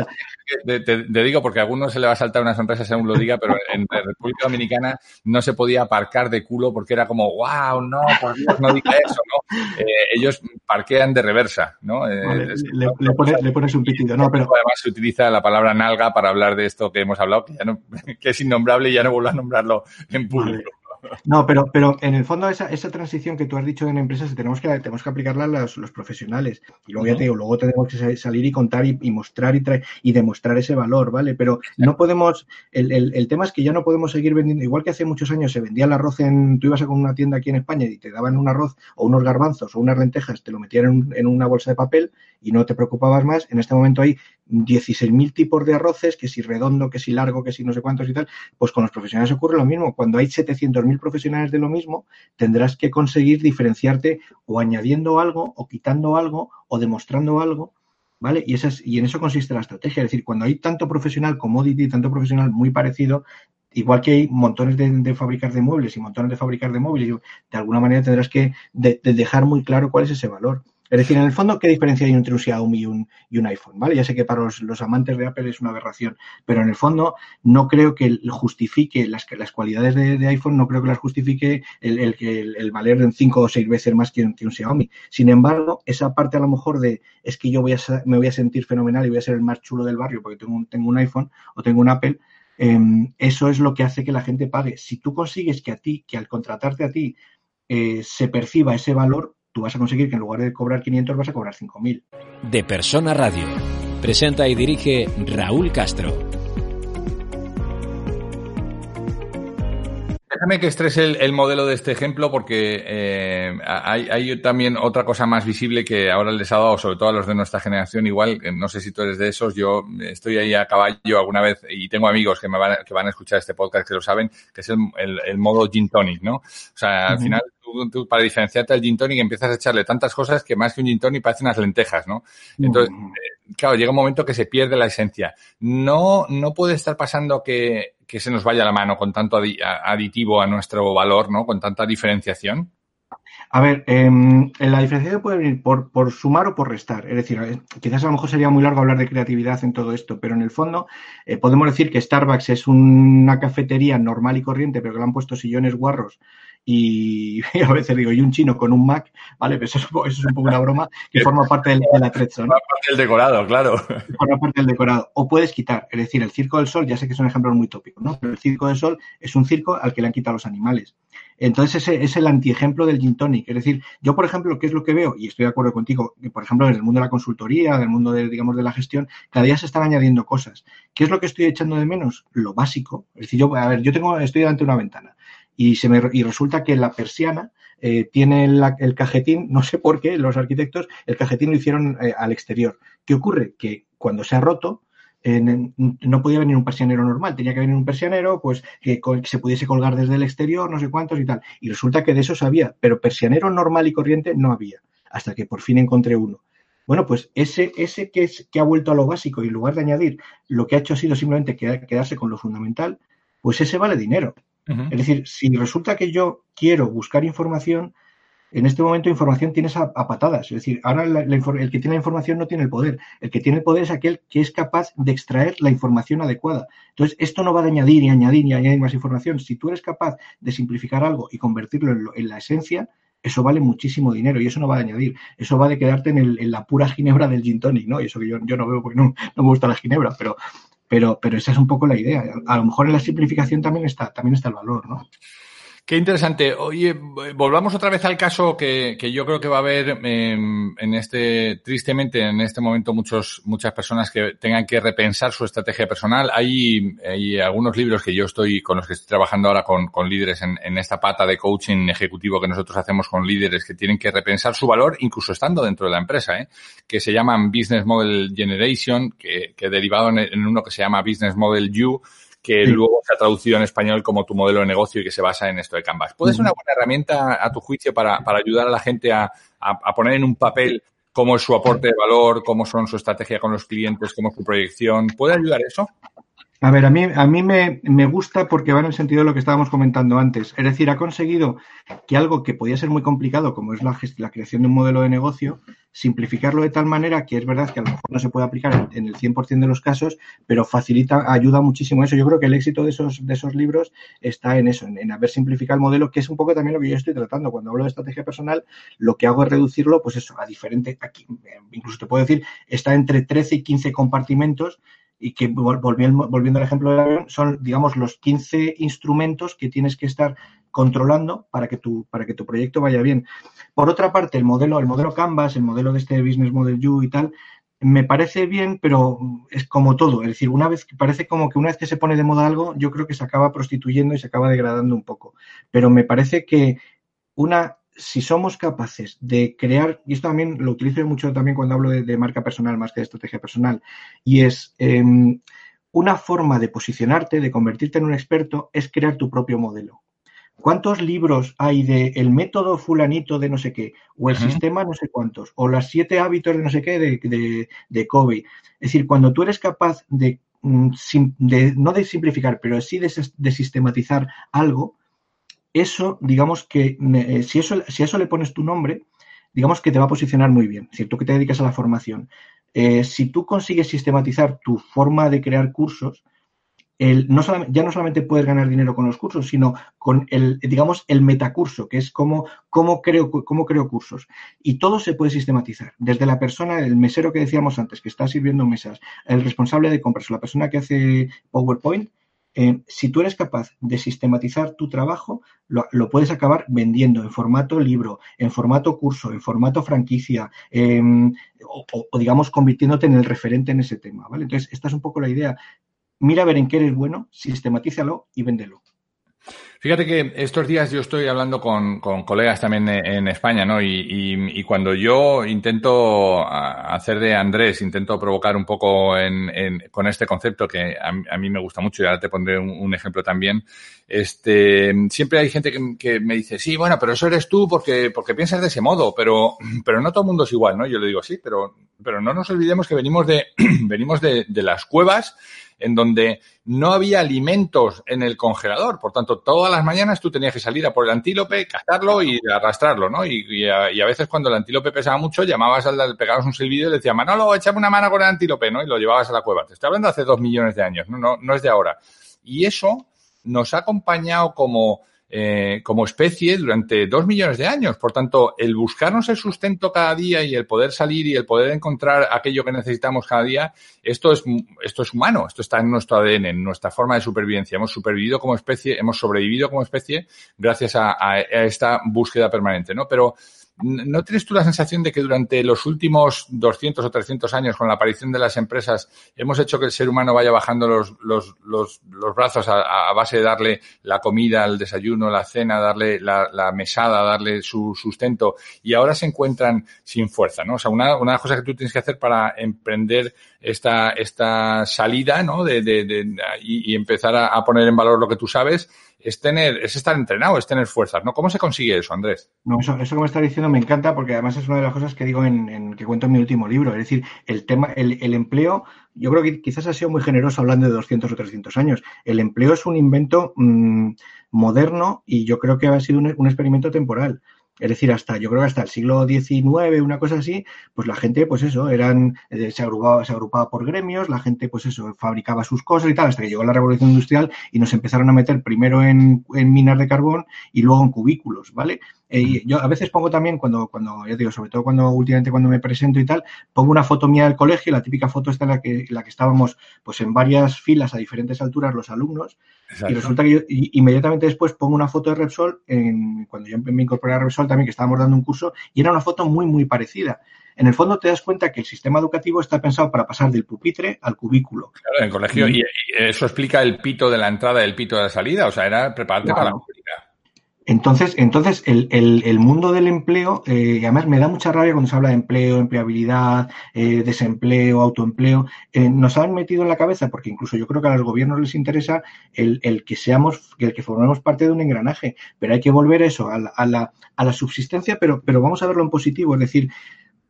te, te, digo porque a algunos se le va a saltar una sonrisa según lo diga, pero en la República Dominicana no se podía aparcar de culo porque era como, wow, no, por Dios, no diga eso, ¿no? Eh, ellos parquean de reversa, ¿no? Eh, vale, es, le, le, pones, le, pones, un pitido, no, pero... Además se utiliza la palabra nalga para hablar de esto que hemos hablado, que, ya no, [LAUGHS] que es innombrable y ya no vuelvo a nombrarlo en público. Vale. No, pero, pero en el fondo esa, esa transición que tú has dicho en empresas tenemos que, tenemos que aplicarla a los, los profesionales. Y luego uh -huh. ya te digo, luego tenemos que salir y contar y, y mostrar y, traer, y demostrar ese valor, ¿vale? Pero no podemos, el, el, el, tema es que ya no podemos seguir vendiendo, igual que hace muchos años se vendía el arroz en, tú ibas a con una tienda aquí en España y te daban un arroz o unos garbanzos o unas lentejas, te lo metían en, en una bolsa de papel y no te preocupabas más. En este momento hay 16.000 tipos de arroces, que si redondo, que si largo, que si no sé cuántos y tal, pues con los profesionales ocurre lo mismo. Cuando hay 700.000 profesionales de lo mismo, tendrás que conseguir diferenciarte o añadiendo algo, o quitando algo, o demostrando algo, ¿vale? Y, esas, y en eso consiste la estrategia. Es decir, cuando hay tanto profesional commodity, tanto profesional muy parecido, igual que hay montones de, fabricar de muebles y montones de fabricar de móviles, de alguna manera tendrás que de dejar muy claro cuál es ese valor. Es decir, en el fondo, ¿qué diferencia hay entre un Xiaomi y un, iPhone? ¿vale? Ya sé que para los, amantes de Apple es una aberración, pero en el fondo no creo que justifique las, cualidades de, iPhone, no creo que las justifique el, el, el, valer en cinco o seis veces más que, un Xiaomi. Sin embargo, esa parte a lo mejor de es que yo me voy a sentir fenomenal y voy a ser el más chulo del barrio porque tengo un, iPhone o tengo un Apple, eh, eso es lo que hace que la gente pague. Si tú consigues que a ti, que al contratarte a ti, eh, se perciba ese valor, tú vas a conseguir que en lugar de cobrar 500 vas a cobrar 5.000. De Persona Radio. Presenta y dirige Raúl Castro. Déjame que estrese el, el, modelo de este ejemplo porque eh, hay, hay, también otra cosa más visible que ahora les ha dado, sobre todo a los de nuestra generación, igual, no sé si tú eres de esos, yo estoy ahí a caballo alguna vez y tengo amigos que me van, que van a escuchar este podcast que lo saben, que es el, el, el modo gin tonic, ¿no? O sea, al uh -huh. final tú, tú, para diferenciarte al gin tonic empiezas a echarle tantas cosas que más que un gin tonic parecen unas lentejas, ¿no? Entonces, eh, claro, llega un momento que se pierde la esencia. No, no puede estar pasando que, que se nos vaya la mano con tanto aditivo a nuestro valor, ¿no? Con tanta diferenciación. A ver, em, la diferenciación puede venir por, por, sumar o por restar. Es decir, eh, quizás a lo mejor sería muy largo hablar de creatividad en todo esto, pero en el fondo eh, podemos decir que Starbucks es una cafetería normal y corriente, pero que le han puesto sillones guarros y, [LAUGHS] a veces digo, y un chino con un Mac, ¿vale? Pero eso es, eso es un poco una broma que forma parte del, del atrezo, ¿no? Forma parte del decorado, claro. [LAUGHS] Forma parte del decorado. O puedes quitar, es decir, el Circo del Sol, ya sé que es un ejemplo muy tópico, ¿no? Pero el Circo del Sol es un circo al que le han quitado los animales. Entonces, ese es el antiejemplo del gin tonic. Es decir, yo, por ejemplo, ¿qué es lo que veo? Y estoy de acuerdo contigo, que, por ejemplo, en el mundo de la consultoría, en el mundo de, digamos, de la gestión, cada día se están añadiendo cosas. ¿Qué es lo que estoy echando de menos? Lo básico. Es decir, yo, a ver, yo tengo, estoy delante de una ventana y, se me, y resulta que la persiana eh, tiene el cajetín, no sé por qué, los arquitectos, el cajetín lo hicieron eh, al exterior. ¿Qué ocurre? Que cuando se ha roto, en, no podía venir un persianero normal, tenía que venir un persianero pues que, se pudiese colgar desde el exterior, no sé cuántos y tal. Y resulta que de eso sabía, pero persianero normal y corriente no había, hasta que por fin encontré uno. Bueno, pues ese, ese que, es, que ha vuelto a lo básico y en lugar de añadir, lo que ha hecho ha sido simplemente quedarse con lo fundamental, pues ese vale dinero. Es decir, si resulta que yo quiero buscar información, en este momento información tienes a, patadas. Es decir, ahora el que tiene la información no tiene el poder. El que tiene el poder es aquel que es capaz de extraer la información adecuada. Entonces, esto no va a añadir y añadir y añadir más información. Si tú eres capaz de simplificar algo y convertirlo en, lo, en la esencia, eso vale muchísimo dinero y eso no va a añadir. Eso va de quedarte en, el, en la pura ginebra del gin tonic, ¿no? Y eso que yo, yo no veo porque no, no me gusta la ginebra, pero, pero, pero esa es un poco la idea. A lo mejor en la simplificación también está, también está el valor, ¿no? Qué interesante. Oye, volvamos otra vez al caso que, que yo creo que va a haber eh, en este, tristemente, en este momento muchos, muchas personas que tengan que repensar su estrategia personal. Hay, hay algunos libros que yo estoy, con los que estoy trabajando ahora con, con líderes en, en, esta pata de coaching ejecutivo que nosotros hacemos con líderes que tienen que repensar su valor, incluso estando dentro de la empresa, ¿eh? que se llaman Business Model Generation, que, que derivado en, en uno que se llama Business Model You, que sí. luego se ha traducido en español como tu modelo de negocio y que se basa en esto de Canvas. ¿Puede ser una buena herramienta, a tu juicio, para, para ayudar a la gente a, a, a, poner en un papel cómo es su aporte de valor, cómo son su estrategia con los clientes, cómo es su proyección? ¿Puede ayudar eso? A ver, a mí, a mí me, me, gusta porque va en el sentido de lo que estábamos comentando antes. Es decir, ha conseguido que algo que podía ser muy complicado, como es la, la creación de un modelo de negocio, simplificarlo de tal manera que es verdad que a lo mejor no se puede aplicar en el 100% de los casos, pero facilita, ayuda muchísimo eso. Yo creo que el éxito de esos, de esos libros está en eso, en, en haber simplificado el modelo, que es un poco también lo que yo estoy tratando. Cuando hablo de estrategia personal, lo que hago es reducirlo, pues eso, a diferente, aquí, incluso te puedo decir, está entre 13 y 15 compartimentos y que volviendo, volviendo al ejemplo del avión, son, digamos, los 15 instrumentos que tienes que estar controlando para que tu, para que tu proyecto vaya bien. Por otra parte, el modelo, el modelo Canvas, el modelo de este Business Model You y tal, me parece bien, pero es como todo. Es decir, una vez parece como que una vez que se pone de moda algo, yo creo que se acaba prostituyendo y se acaba degradando un poco. Pero me parece que una si somos capaces de crear, y esto también lo utilizo mucho también cuando hablo de, de marca personal más que de estrategia personal, y es eh, una forma de posicionarte, de convertirte en un experto, es crear tu propio modelo. ¿Cuántos libros hay de el método fulanito de no sé qué? O el uh -huh. sistema no sé cuántos, o las siete hábitos de no sé qué de, de, de Kobe. Es decir, cuando tú eres capaz de, mm, de no de simplificar, pero sí de sistematizar algo, eso, digamos que, eh, si, eso, si a eso le pones tu nombre, digamos que te va a posicionar muy bien. Decir, tú que te dedicas a la formación. Eh, si tú consigues sistematizar tu forma de crear cursos, el, no solamente, ya no solamente puedes ganar dinero con los cursos, sino con el, digamos, el metacurso, que es cómo, cómo, creo, cómo creo cursos. Y todo se puede sistematizar. Desde la persona, el mesero que decíamos antes, que está sirviendo mesas, el responsable de compras, la persona que hace PowerPoint, eh, si tú eres capaz de sistematizar tu trabajo, lo, puedes acabar vendiendo en formato libro, en formato curso, en formato franquicia, o, o, digamos convirtiéndote en el referente en ese tema, ¿vale? Entonces, esta es un poco la idea mira a ver en qué eres bueno, sistematízalo y véndelo. Fíjate que estos días yo estoy hablando con, con colegas también en España, ¿no? Y, y, y, cuando yo intento hacer de Andrés, intento provocar un poco en, en, con este concepto que a, a, mí me gusta mucho y ahora te pondré un, un ejemplo también, este, siempre hay gente que, que, me dice, sí, bueno, pero eso eres tú porque, porque piensas de ese modo, pero, pero no todo el mundo es igual, ¿no? Yo le digo, sí, pero, pero no nos olvidemos que venimos de, [CLEARS THROAT] venimos de, de las cuevas en donde no había alimentos en el congelador. Por tanto, todas las mañanas tú tenías que salir a por el antílope, cazarlo y arrastrarlo, ¿no? Y, a, veces cuando el antílope pesaba mucho, llamabas al, pegabas un silbido y le decías, Manolo, échame una mano con el antílope, ¿no? Y lo llevabas a la cueva. Te estoy hablando hace dos millones de años, no, no, no es de ahora. Y eso nos ha acompañado como eh, como especie durante dos millones de años. Por tanto, el buscarnos el sustento cada día y el poder salir y el poder encontrar aquello que necesitamos cada día, esto es, esto es humano, esto está en nuestro ADN, en nuestra forma de supervivencia. Hemos supervivido como especie, hemos sobrevivido como especie gracias a, a esta búsqueda permanente, ¿no? Pero ¿No tienes tú la sensación de que durante los últimos 200 o 300 años, con la aparición de las empresas, hemos hecho que el ser humano vaya bajando los, los, los, brazos a, base de darle la comida, el desayuno, la cena, darle la, la, mesada, darle su sustento, y ahora se encuentran sin fuerza, ¿no? O sea, una, una cosa que tú tienes que hacer para emprender esta, esta salida, ¿no? De, de, de y, y, empezar a, a poner en valor lo que tú sabes, es tener, es estar entrenado, es tener fuerzas, ¿no? ¿Cómo se consigue eso, Andrés? No, eso, eso que me estás diciendo me encanta porque además es una de las cosas que digo en, que cuento en mi último libro. Es decir, el tema, el, el, empleo, yo creo que quizás ha sido muy generoso hablando de 200 o 300 años. El empleo es un invento mmm, moderno y yo creo que ha sido un, un experimento temporal. Es decir, hasta, yo creo que hasta el siglo XIX, una cosa así, pues la gente, pues eso, eran, eh, se agrupaba, se agrupaba por gremios, la gente, pues eso, fabricaba sus cosas y tal, hasta que llegó la revolución industrial y nos empezaron a meter primero en, en minas de carbón y luego en cubículos, ¿vale? Eh, yo a veces pongo también, cuando, cuando, ya digo, sobre todo cuando últimamente cuando me presento y tal, pongo una foto mía del colegio, la típica foto está en la que, la que estábamos pues en varias filas a diferentes alturas los alumnos, Exacto. y resulta que yo y, inmediatamente después pongo una foto de Repsol, en, cuando yo me incorporé a Repsol también, que estábamos dando un curso, y era una foto muy, muy parecida. En el fondo te das cuenta que el sistema educativo está pensado para pasar del pupitre al cubículo. Claro, en el colegio, y, y eso explica el pito de la entrada y el pito de la salida, o sea, era prepararte claro. para la pública. Entonces, entonces el, el, el, mundo del empleo, eh, además me da mucha rabia cuando se habla de empleo, empleabilidad, eh, desempleo, autoempleo, eh, nos han metido en la cabeza, porque incluso yo creo que a los gobiernos les interesa el, el que seamos, el que formemos parte de un engranaje, pero hay que volver a eso, a la, a la, a la subsistencia, pero, vamos a verlo en positivo, es decir,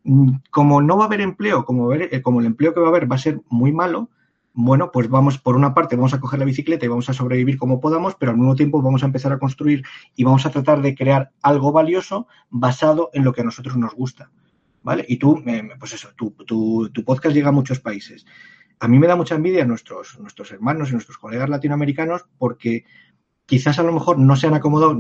mm, como no va a haber empleo, como, eh, como el empleo que va a haber va a ser muy malo, bueno, pues vamos, por una parte, vamos a coger la bicicleta y vamos a sobrevivir como podamos, pero al mismo tiempo vamos a empezar a construir y vamos a tratar de crear algo valioso basado en lo que a nosotros nos gusta. ¿Vale? Y tú, eh, pues eso, tu, tu, podcast llega a muchos países. A mí me da mucha envidia nuestros, nuestros hermanos y nuestros colegas latinoamericanos porque quizás a lo mejor no se han acomodado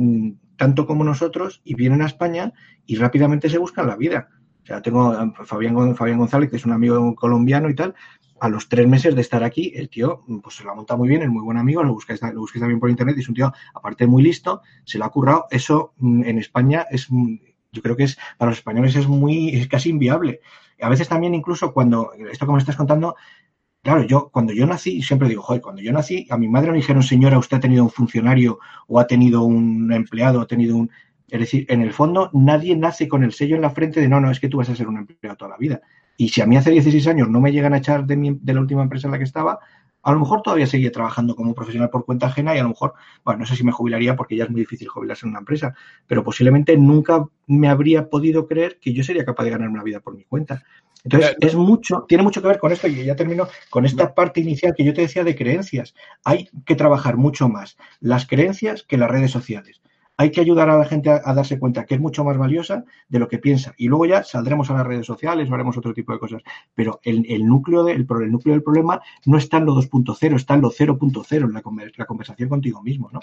tanto como nosotros y vienen a España y rápidamente se buscan la vida. O sea, tengo a Fabián, González, que es un amigo colombiano y tal, a los tres meses de estar aquí, el tío pues se lo ha montado muy bien, es muy buen amigo, lo busquéis, lo busquéis también por internet, es un tío, aparte muy listo, se lo ha currado. Eso en España es, yo creo que es, para los españoles es muy, es casi inviable. A veces también incluso cuando, esto que me estás contando, claro, yo, cuando yo nací, siempre digo, joder, cuando yo nací, a mi madre me dijeron, señora, usted ha tenido un funcionario o ha tenido un empleado, ha tenido un, es decir, en el fondo nadie nace con el sello en la frente de no, no, es que tú vas a ser un empleado toda la vida. Y si a mí hace 16 años no me llegan a echar de, mi, de la última empresa en la que estaba, a lo mejor todavía seguía trabajando como profesional por cuenta ajena y a lo mejor, bueno, no sé si me jubilaría porque ya es muy difícil jubilarse en una empresa, pero posiblemente nunca me habría podido creer que yo sería capaz de ganar una vida por mi cuenta. Entonces, es mucho, tiene mucho que ver con esto y ya termino con esta parte inicial que yo te decía de creencias. Hay que trabajar mucho más las creencias que las redes sociales hay que ayudar a la gente a, darse cuenta que es mucho más valiosa de lo que piensa. Y luego ya saldremos a las redes sociales o haremos otro tipo de cosas. Pero el, núcleo, de, el, el, núcleo del problema no está en lo 2.0, está en lo 0.0, en la, la, conversación contigo mismo, ¿no?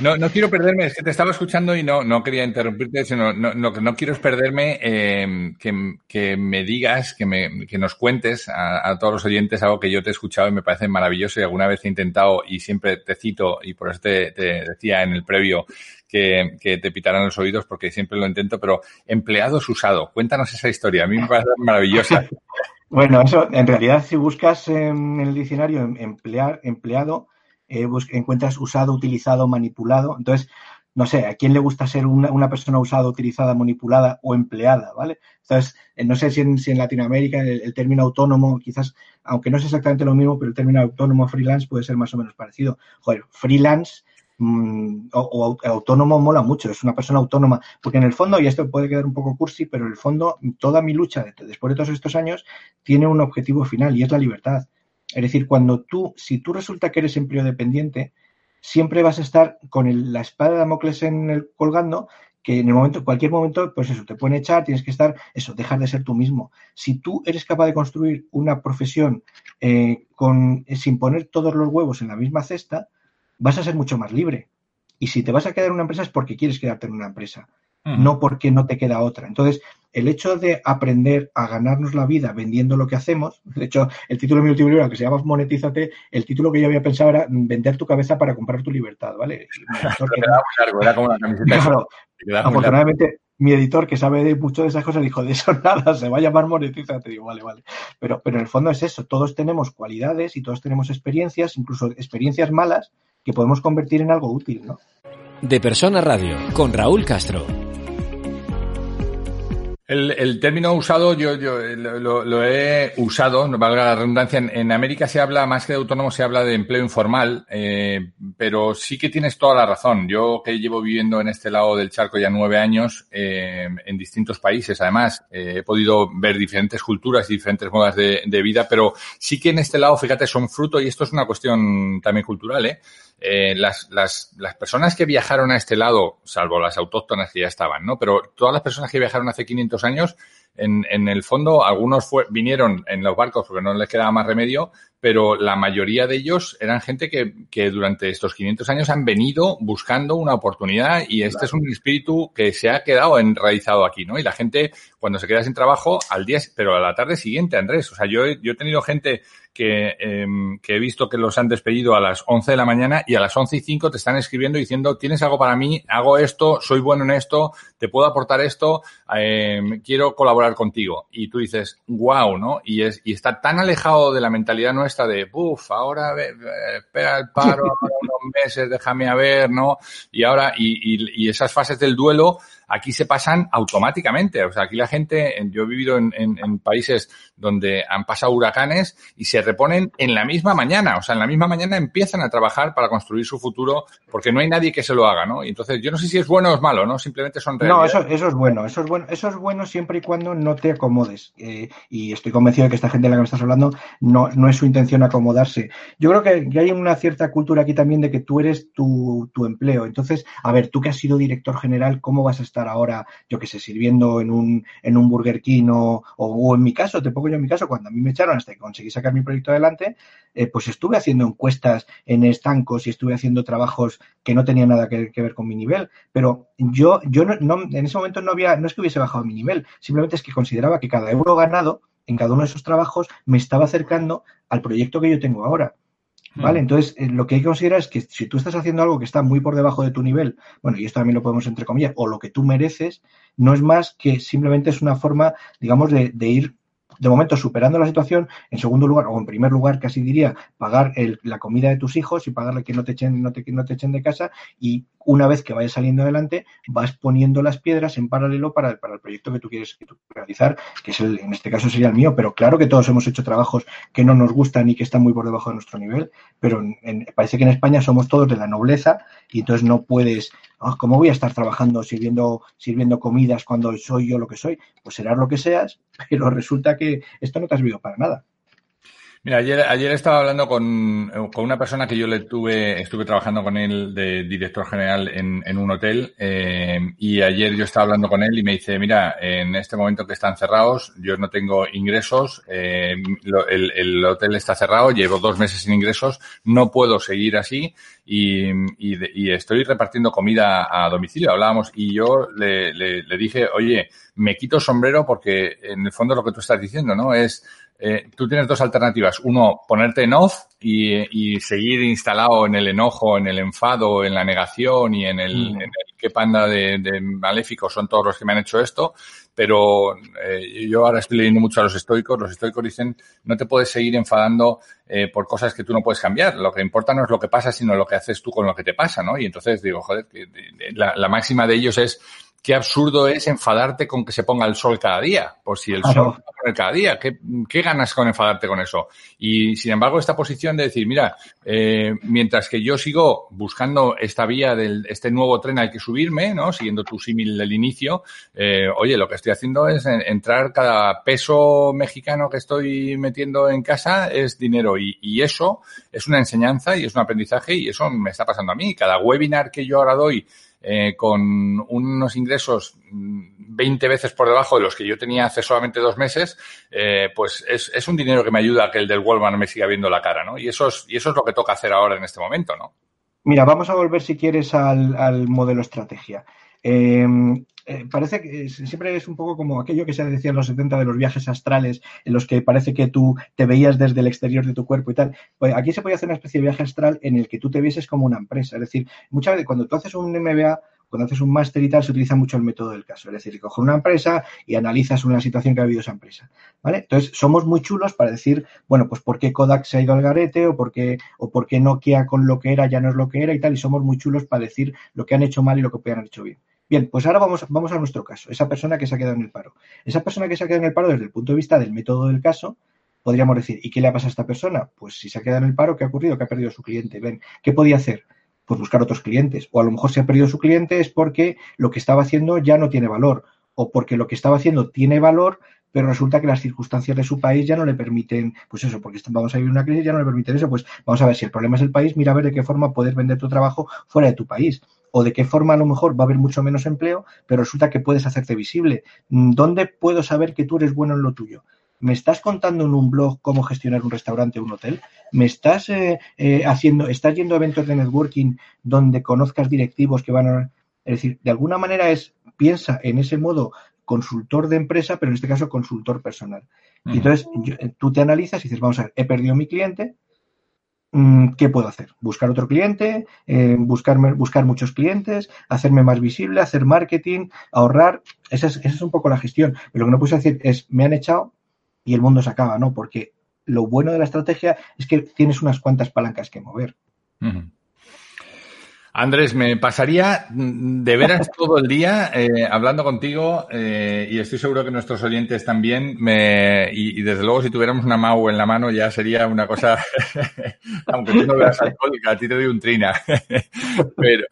No, no quiero perderme, es que te estaba escuchando y no, no quería interrumpirte, sino no, no, no quiero es perderme eh, que, que, me digas, que, me, que nos cuentes a, todos los oyentes algo que yo te he escuchado y me parece maravilloso y alguna vez he intentado y siempre te cito y por eso te decía en el previo que, te pitarán los oídos porque siempre lo intento, pero empleados usado. Cuéntanos esa historia, a mí me parece maravillosa. [LAUGHS] bueno, eso en realidad si buscas en el diccionario emplear, empleado, eh, encuentras usado, utilizado, manipulado. Entonces, no sé, ¿a quién le gusta ser una, una, persona usada, utilizada, manipulada o empleada? ¿Vale? Entonces, eh, no sé si en, si en Latinoamérica el, el, término autónomo, quizás, aunque no es exactamente lo mismo, pero el término autónomo freelance puede ser más o menos parecido. Joder, freelance mmm, o, autónomo mola mucho, es una persona autónoma, porque en el fondo, y esto puede quedar un poco cursi, pero en el fondo toda mi lucha después de todos estos años tiene un objetivo final y es la libertad. Es decir, cuando tú, si tú resulta que eres empleo dependiente, siempre vas a estar con la espada de Damocles en el colgando que en el momento, en cualquier momento, pues eso, te pueden echar, tienes que estar, eso, dejar de ser tú mismo. Si tú eres capaz de construir una profesión eh, con, sin poner todos los huevos en la misma cesta, vas a ser mucho más libre. Y si te vas a quedar en una empresa es porque quieres quedarte en una empresa no porque no te queda otra. Entonces, el hecho de aprender a ganarnos la vida vendiendo lo que hacemos, [LAUGHS] de hecho, el título de mi último libro, que se llama Monetízate, el título que yo había pensado era vender tu cabeza para comprar tu libertad, ¿vale? [LAUGHS] afortunadamente, mi editor, que sabe de mucho de esas cosas, dijo, de eso [LAUGHS] nada, se va a llamar Monetízate. Digo, vale, vale. Pero, pero en el fondo es eso, todos tenemos cualidades y todos tenemos experiencias, incluso experiencias malas, que podemos convertir en algo útil, ¿no? De Persona Radio, con Raúl Castro. El, término usado, yo, yo lo, he usado, no valga la redundancia. En, América se habla, más que de autónomo, se habla de empleo informal, eh, pero sí que tienes toda la razón. Yo que llevo viviendo en este lado del charco ya nueve años, eh, en distintos países, además, eh, he podido ver diferentes culturas y diferentes modas de, de, vida, pero sí que en este lado, fíjate, son fruto, y esto es una cuestión también cultural, ¿eh? Eh, las, las, las, personas que viajaron a este lado, salvo las autóctonas que ya estaban, ¿no? Pero todas las personas que viajaron hace 500 años, en, en el fondo, algunos fue, vinieron en los barcos porque no les quedaba más remedio, pero la mayoría de ellos eran gente que, que durante estos 500 años han venido buscando una oportunidad y este es un espíritu que se ha quedado enraizado aquí, ¿no? Y la gente, cuando se queda sin trabajo, al día, pero a la tarde siguiente, Andrés, o sea, yo, yo he tenido gente que, eh, que he visto que los han despedido a las 11 de la mañana y a las 11 y 5 te están escribiendo diciendo, tienes algo para mí, hago esto, soy bueno en esto, te puedo aportar esto, eh, quiero colaborar contigo. Y tú dices, wow, ¿no? Y, es, y está tan alejado de la mentalidad nuestra de, uff, ahora espera el paro, unos meses, déjame a ver, ¿no? Y ahora, y, y, esas fases del duelo aquí se pasan automáticamente. O sea, aquí la gente, yo he vivido en, en, países donde han pasado huracanes y se reponen en la misma mañana. O sea, en la misma mañana empiezan a trabajar para construir su futuro porque no hay nadie que se lo haga, ¿no? Y entonces, yo no sé si es bueno o es malo, ¿no? Simplemente son No, eso, eso es bueno. Eso es bueno. Eso es bueno siempre y cuando no te acomodes. Eh, y estoy convencido de que esta gente de la que me estás hablando no, no es su intención acomodarse. Yo creo que, que hay una cierta cultura aquí también de que tú eres tu, tu empleo. Entonces, a ver, tú que has sido director general, ¿cómo vas a estar ahora, yo que sé, sirviendo en un, en un Burger King o, en mi caso, te pongo yo en mi caso, cuando a mí me echaron hasta que conseguí sacar mi proyecto adelante, eh, pues estuve haciendo encuestas en estancos y estuve haciendo trabajos que no tenían nada que, ver con mi nivel, pero yo, yo no, no, en ese momento no había, no es que hubiese bajado mi nivel, simplemente es que consideraba que cada euro ganado en cada uno de esos trabajos me estaba acercando al proyecto que yo tengo ahora. ¿Vale? Mm. Entonces, eh, lo que hay que considerar es que si tú estás haciendo algo que está muy por debajo de tu nivel, bueno, y esto también lo podemos entre comillas, o lo que tú mereces, no es más que simplemente es una forma, digamos, de, de ir de momento superando la situación, en segundo lugar, o en primer lugar, casi diría, pagar el, la comida de tus hijos y pagarle que no te echen, no te, no te echen de casa y una vez que vayas saliendo adelante, vas poniendo las piedras en paralelo para, para el proyecto que tú quieres realizar, que es el, en este caso sería el mío, pero claro que todos hemos hecho trabajos que no nos gustan y que están muy por debajo de nuestro nivel, pero parece que en España somos todos de la nobleza y entonces no puedes Ah, ¿cómo voy a estar trabajando sirviendo, sirviendo comidas cuando soy yo lo que soy? Pues serás lo que seas, [LAUGHS] pero resulta que esto no te ha servido para nada. Mira, ayer, ayer estaba hablando con, con, una persona que yo le tuve, estuve trabajando con él de director general en, en un hotel, eh, y ayer yo estaba hablando con él y me dice, mira, en este momento que están cerrados, yo no tengo ingresos, eh, el, el, hotel está cerrado, llevo dos meses sin ingresos, no puedo seguir así y, y, y estoy repartiendo comida a domicilio. Hablábamos y yo le, le, le dije, oye, me quito sombrero porque en el fondo lo que tú estás diciendo, ¿no? Es, eh, tú tienes dos alternativas. Uno, ponerte en off y, y, seguir instalado en el enojo, en el enfado, en la negación y en el, mm. en el qué panda de, de, maléficos son todos los que me han hecho esto. Pero eh, yo ahora estoy leyendo mucho a los estoicos. Los estoicos dicen, no te puedes seguir enfadando eh, por cosas que tú no puedes cambiar. Lo que importa no es lo que pasa, sino lo que haces tú con lo que te pasa, ¿no? Y entonces digo, joder, la, la máxima de ellos es qué absurdo es enfadarte con que se ponga el sol cada día. Por si el sol se pone cada día, ¿qué, ¿qué, ganas con enfadarte con eso? Y sin embargo, esta posición de decir, mira, eh, mientras que yo sigo buscando esta vía del este nuevo tren hay que subirme, ¿no? Siguiendo tu símil del inicio, eh, oye, lo que estoy haciendo es entrar cada peso mexicano que estoy metiendo en casa es dinero y, y eso es una enseñanza y es un aprendizaje y eso me está pasando a mí. Cada webinar que yo ahora doy eh, con unos ingresos 20 veces por debajo de los que yo tenía hace solamente dos meses, eh, pues es, es, un dinero que me ayuda a que el del Walmart me siga viendo la cara, ¿no? Y eso es, y eso es lo que toca hacer ahora en este momento, ¿no? Mira, vamos a volver, si quieres, al, al modelo estrategia. Eh, eh, parece que siempre es un poco como aquello que se decía en los 70 de los viajes astrales, en los que parece que tú te veías desde el exterior de tu cuerpo y tal. Pues aquí se puede hacer una especie de viaje astral en el que tú te vieses como una empresa. Es decir, muchas veces cuando tú haces un MBA, cuando haces un máster y tal, se utiliza mucho el método del caso. Es decir, coges una empresa y analizas una situación que ha habido esa empresa. ¿Vale? Entonces, somos muy chulos para decir, bueno, pues por qué Kodak se ha ido al garete o por qué, o por qué Nokia con lo que era ya no es lo que era y tal. Y somos muy chulos para decir lo que han hecho mal y lo que puedan haber hecho bien. Bien, pues ahora vamos, a nuestro caso, esa persona que se ha quedado en el paro. Esa persona que se ha quedado en el paro desde el punto de vista del método del caso, podríamos decir, ¿y qué le ha pasado a esta persona? Pues si se ha quedado en el paro, ¿qué ha ocurrido? Que ha perdido su cliente. Ven, ¿qué podía hacer? Pues buscar otros clientes. O a lo mejor se ha perdido su cliente es porque lo que estaba haciendo ya no tiene valor. O porque lo que estaba haciendo tiene valor, pero resulta que las circunstancias de su país ya no le permiten, pues eso, porque vamos a vivir una crisis, ya no le permiten eso, pues vamos a ver si el problema es el país, mira a ver de qué forma poder vender tu trabajo fuera de tu país o de qué forma a lo mejor va a haber mucho menos empleo, pero resulta que puedes hacerte visible. Mm, ¿Dónde puedo saber que tú eres bueno en lo tuyo? ¿Me estás contando en un blog cómo gestionar un restaurante o un hotel? ¿Me estás eh, eh, haciendo, estás yendo a eventos de networking donde conozcas directivos que van a... Es decir, de alguna manera es, piensa en ese modo consultor de empresa, pero en este caso consultor personal. Y entonces tú te analizas y dices, vamos a ver, he perdido mi cliente, ¿qué puedo hacer? Buscar otro cliente, eh, buscar muchos clientes, hacerme más visible, hacer marketing, ahorrar. Esa es, esa es un poco la gestión. Pero lo que no puedo decir es, me han echado y el mundo se acaba, ¿no? Porque lo bueno de la estrategia es que tienes unas cuantas palancas que mover. Andrés, me pasaría de veras todo el día eh, hablando contigo eh, y estoy seguro que nuestros oyentes también. Me, y, desde luego, si tuviéramos una MAU en la mano, ya sería una cosa, [LAUGHS] aunque tú no veas alcohólica, a ti te doy un trina. [LAUGHS] pero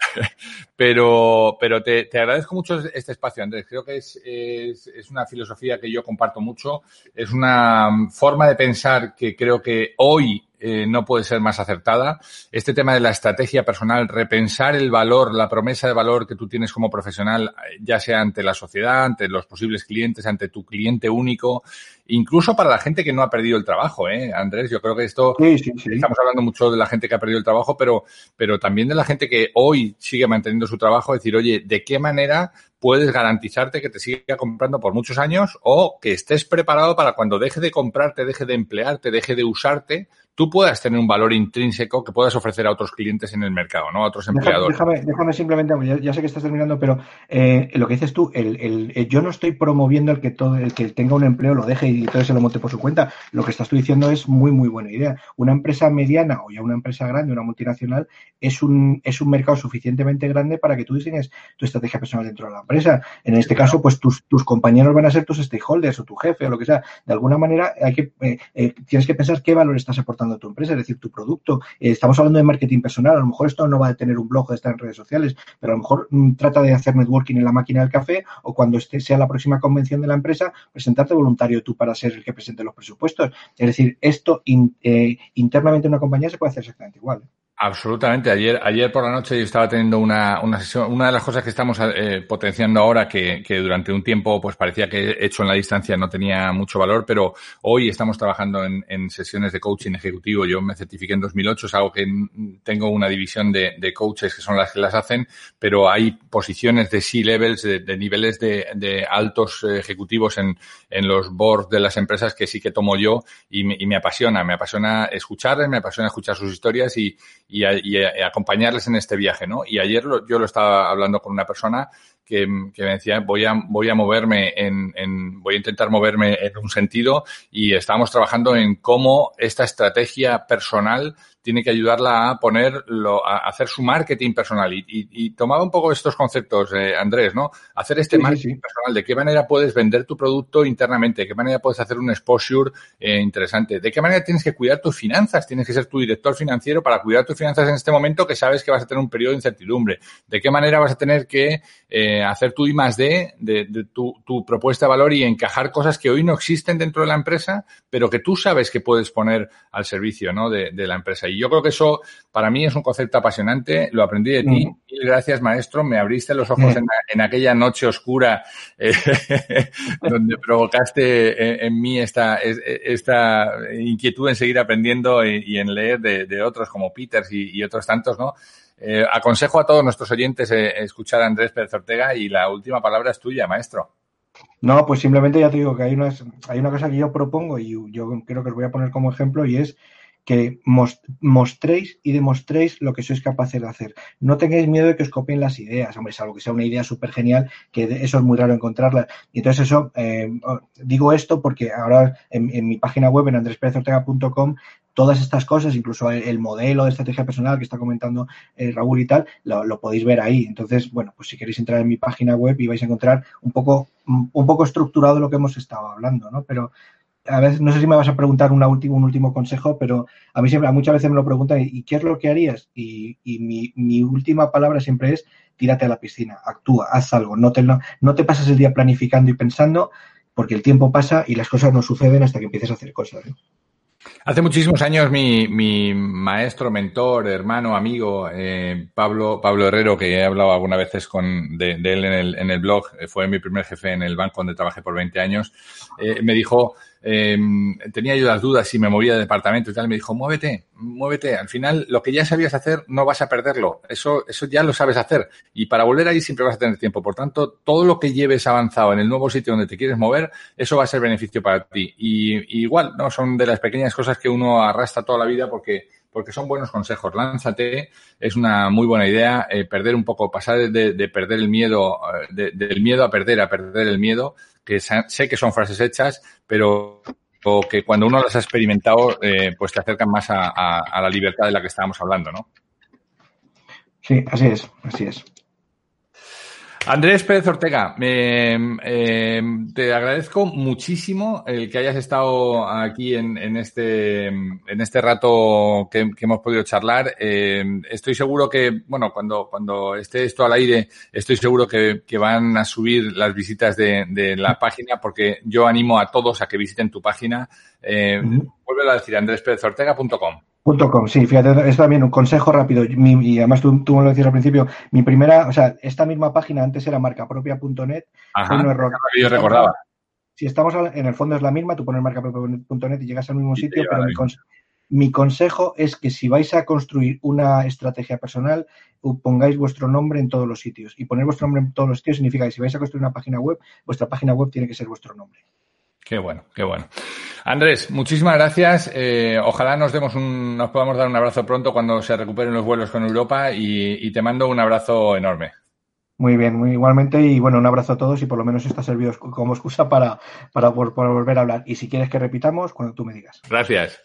pero, pero te, te, agradezco mucho este espacio, Andrés. Creo que es, es, es una filosofía que yo comparto mucho. Es una forma de pensar que creo que hoy eh, no puede ser más acertada. Este tema de la estrategia personal, repensar el valor, la promesa de valor que tú tienes como profesional, ya sea ante la sociedad, ante los posibles clientes, ante tu cliente único, incluso para la gente que no ha perdido el trabajo, ¿eh? Andrés, yo creo que esto, sí, sí, sí. estamos hablando mucho de la gente que ha perdido el trabajo, pero, pero también de la gente que hoy sigue manteniendo su trabajo, decir, oye, ¿de qué manera puedes garantizarte que te siga comprando por muchos años o que estés preparado para cuando deje de comprarte, deje de emplearte, deje de usarte, tú puedas tener un valor intrínseco que puedas ofrecer a otros clientes en el mercado, ¿no? A otros empleadores. Déjame, déjame simplemente, ya, ya, sé que estás terminando, pero eh, lo que dices tú, el, el, el, yo no estoy promoviendo el que todo, el que tenga un empleo lo deje y todo se lo monte por su cuenta. Lo que estás tú diciendo es muy, muy buena idea. Una empresa mediana o ya una empresa grande, una multinacional, es un, es un mercado suficientemente grande para que tú diseñes tu estrategia personal dentro de la empresa. En este caso, pues tus, tus compañeros van a ser tus stakeholders o tu jefe o lo que sea. De alguna manera, hay que, eh, eh, tienes que pensar qué valor estás aportando tu empresa, es decir, tu producto. Eh, estamos hablando de marketing personal, a lo mejor esto no va a tener un blog o estar en redes sociales, pero a lo mejor mm, trata de hacer networking en la máquina del café o cuando esté, sea la próxima convención de la empresa, presentarte voluntario tú para ser el que presente los presupuestos. Es decir, esto eh, internamente en una compañía se puede hacer exactamente igual. Absolutamente. Ayer, ayer por la noche yo estaba teniendo una, una sesión. Una de las cosas que estamos eh, potenciando ahora, que, que, durante un tiempo pues parecía que hecho en la distancia no tenía mucho valor, pero hoy estamos trabajando en, en sesiones de coaching ejecutivo. Yo me certifiqué en 2008, es algo que tengo una división de, de coaches que son las que las hacen, pero hay posiciones de C-levels, de, de, niveles de, de altos ejecutivos en, en los boards de las empresas que sí que tomo yo y me, y me apasiona. Me apasiona escucharles, me apasiona escuchar sus historias y y, a, y a acompañarles en este viaje, ¿no? Y ayer lo, yo lo estaba hablando con una persona que, que me decía, voy a, voy a moverme en, en, voy a intentar moverme en un sentido y estábamos trabajando en cómo esta estrategia personal tiene que ayudarla a ponerlo, a hacer su marketing personal. Y, y, tomaba un poco estos conceptos, eh, Andrés, ¿no? Hacer este marketing personal, de qué manera puedes vender tu producto internamente, de qué manera puedes hacer un exposure eh, interesante, de qué manera tienes que cuidar tus finanzas, tienes que ser tu director financiero para cuidar tus finanzas en este momento que sabes que vas a tener un periodo de incertidumbre, de qué manera vas a tener que eh, hacer tu I más D de, de tu, tu propuesta de valor y encajar cosas que hoy no existen dentro de la empresa, pero que tú sabes que puedes poner al servicio ¿no? de, de la empresa. Y yo creo que eso para mí es un concepto apasionante, lo aprendí de ti. Mm. Mil gracias, maestro. Me abriste los ojos mm. en, en, aquella noche oscura eh, [LAUGHS] donde provocaste en, en, mí esta, esta inquietud en seguir aprendiendo y, y en leer de, de, otros como Peters y, y otros tantos, ¿no? Eh, aconsejo a todos nuestros oyentes eh, escuchar a Andrés Pérez Ortega y la última palabra es tuya, maestro. No, pues simplemente ya te digo que hay una, hay una cosa que yo propongo y yo creo que os voy a poner como ejemplo y es que mostréis y demostréis lo que sois capaces de hacer. No tengáis miedo de que os copien las ideas, hombre, salvo que sea una idea súper genial, que eso es muy raro encontrarla. Y entonces eso, eh, digo esto porque ahora en, mi página web, en andresperezortega.com, todas estas cosas, incluso el, el, modelo de estrategia personal que está comentando eh, Raúl y tal, lo, lo, podéis ver ahí. Entonces, bueno, pues si queréis entrar en mi página web y vais a encontrar un poco, un poco estructurado lo que hemos estado hablando, ¿no? Pero a veces, no sé si me vas a preguntar un último consejo, pero a mí siempre, muchas veces me lo preguntan, ¿y qué es lo que harías? Y, mi, última palabra siempre es, tírate a la piscina, actúa, haz algo, no te, no, pases el día planificando y pensando, porque el tiempo pasa y las cosas no suceden hasta que empieces a hacer cosas. Hace muchísimos años mi, maestro, mentor, hermano, amigo, eh, Pablo, Pablo Herrero, que he hablado algunas veces con, de, él en el, blog, fue mi primer jefe en el banco donde trabajé por 20 años, eh, me dijo, eh, tenía yo las dudas si me movía de departamento y tal, me dijo, muévete, muévete, al final lo que ya sabías hacer no vas a perderlo, eso, eso ya lo sabes hacer y para volver ahí siempre vas a tener tiempo, por tanto, todo lo que lleves avanzado en el nuevo sitio donde te quieres mover, eso va a ser beneficio para ti y, y igual, ¿no? Son de las pequeñas cosas que uno arrastra toda la vida porque porque son buenos consejos. Lánzate, es una muy buena idea, eh, perder un poco, pasar de, de perder el miedo, de, del miedo a perder a perder el miedo, que sé que son frases hechas, pero o que cuando uno las ha experimentado, eh, pues te acercan más a, la libertad de la que estábamos hablando, ¿no? Sí, así es, así es. Andrés Pérez Ortega, eh, eh, te agradezco muchísimo el que hayas estado aquí en, en este, en este rato que, que hemos podido charlar. Eh, estoy seguro que, bueno, cuando, cuando esté esto al aire, estoy seguro que, que van a subir las visitas de, de, la página porque yo animo a todos a que visiten tu página. Eh, uh -huh. Vuelve a decir andrésperezortega.com. Com, sí, fíjate, es también un consejo rápido. Mi, y además tú, tú, me lo decías al principio, mi primera, o sea, esta misma página antes era marcapropia.net. Fue un error. Yo recordaba. Si estamos en el fondo es la misma, tú pones marcapropia.net y llegas al mismo sitio, pero mi, mi, consejo es que si vais a construir una estrategia personal, pongáis vuestro nombre en todos los sitios. Y poner vuestro nombre en todos los sitios significa que si vais a construir una página web, vuestra página web tiene que ser vuestro nombre. Qué bueno, qué bueno. Andrés, muchísimas gracias. Eh, ojalá nos demos un, nos podamos dar un abrazo pronto cuando se recuperen los vuelos con Europa y, y, te mando un abrazo enorme. Muy bien, muy igualmente y bueno, un abrazo a todos y por lo menos está servido como excusa para, para, para volver a hablar. Y si quieres que repitamos, cuando tú me digas. Gracias.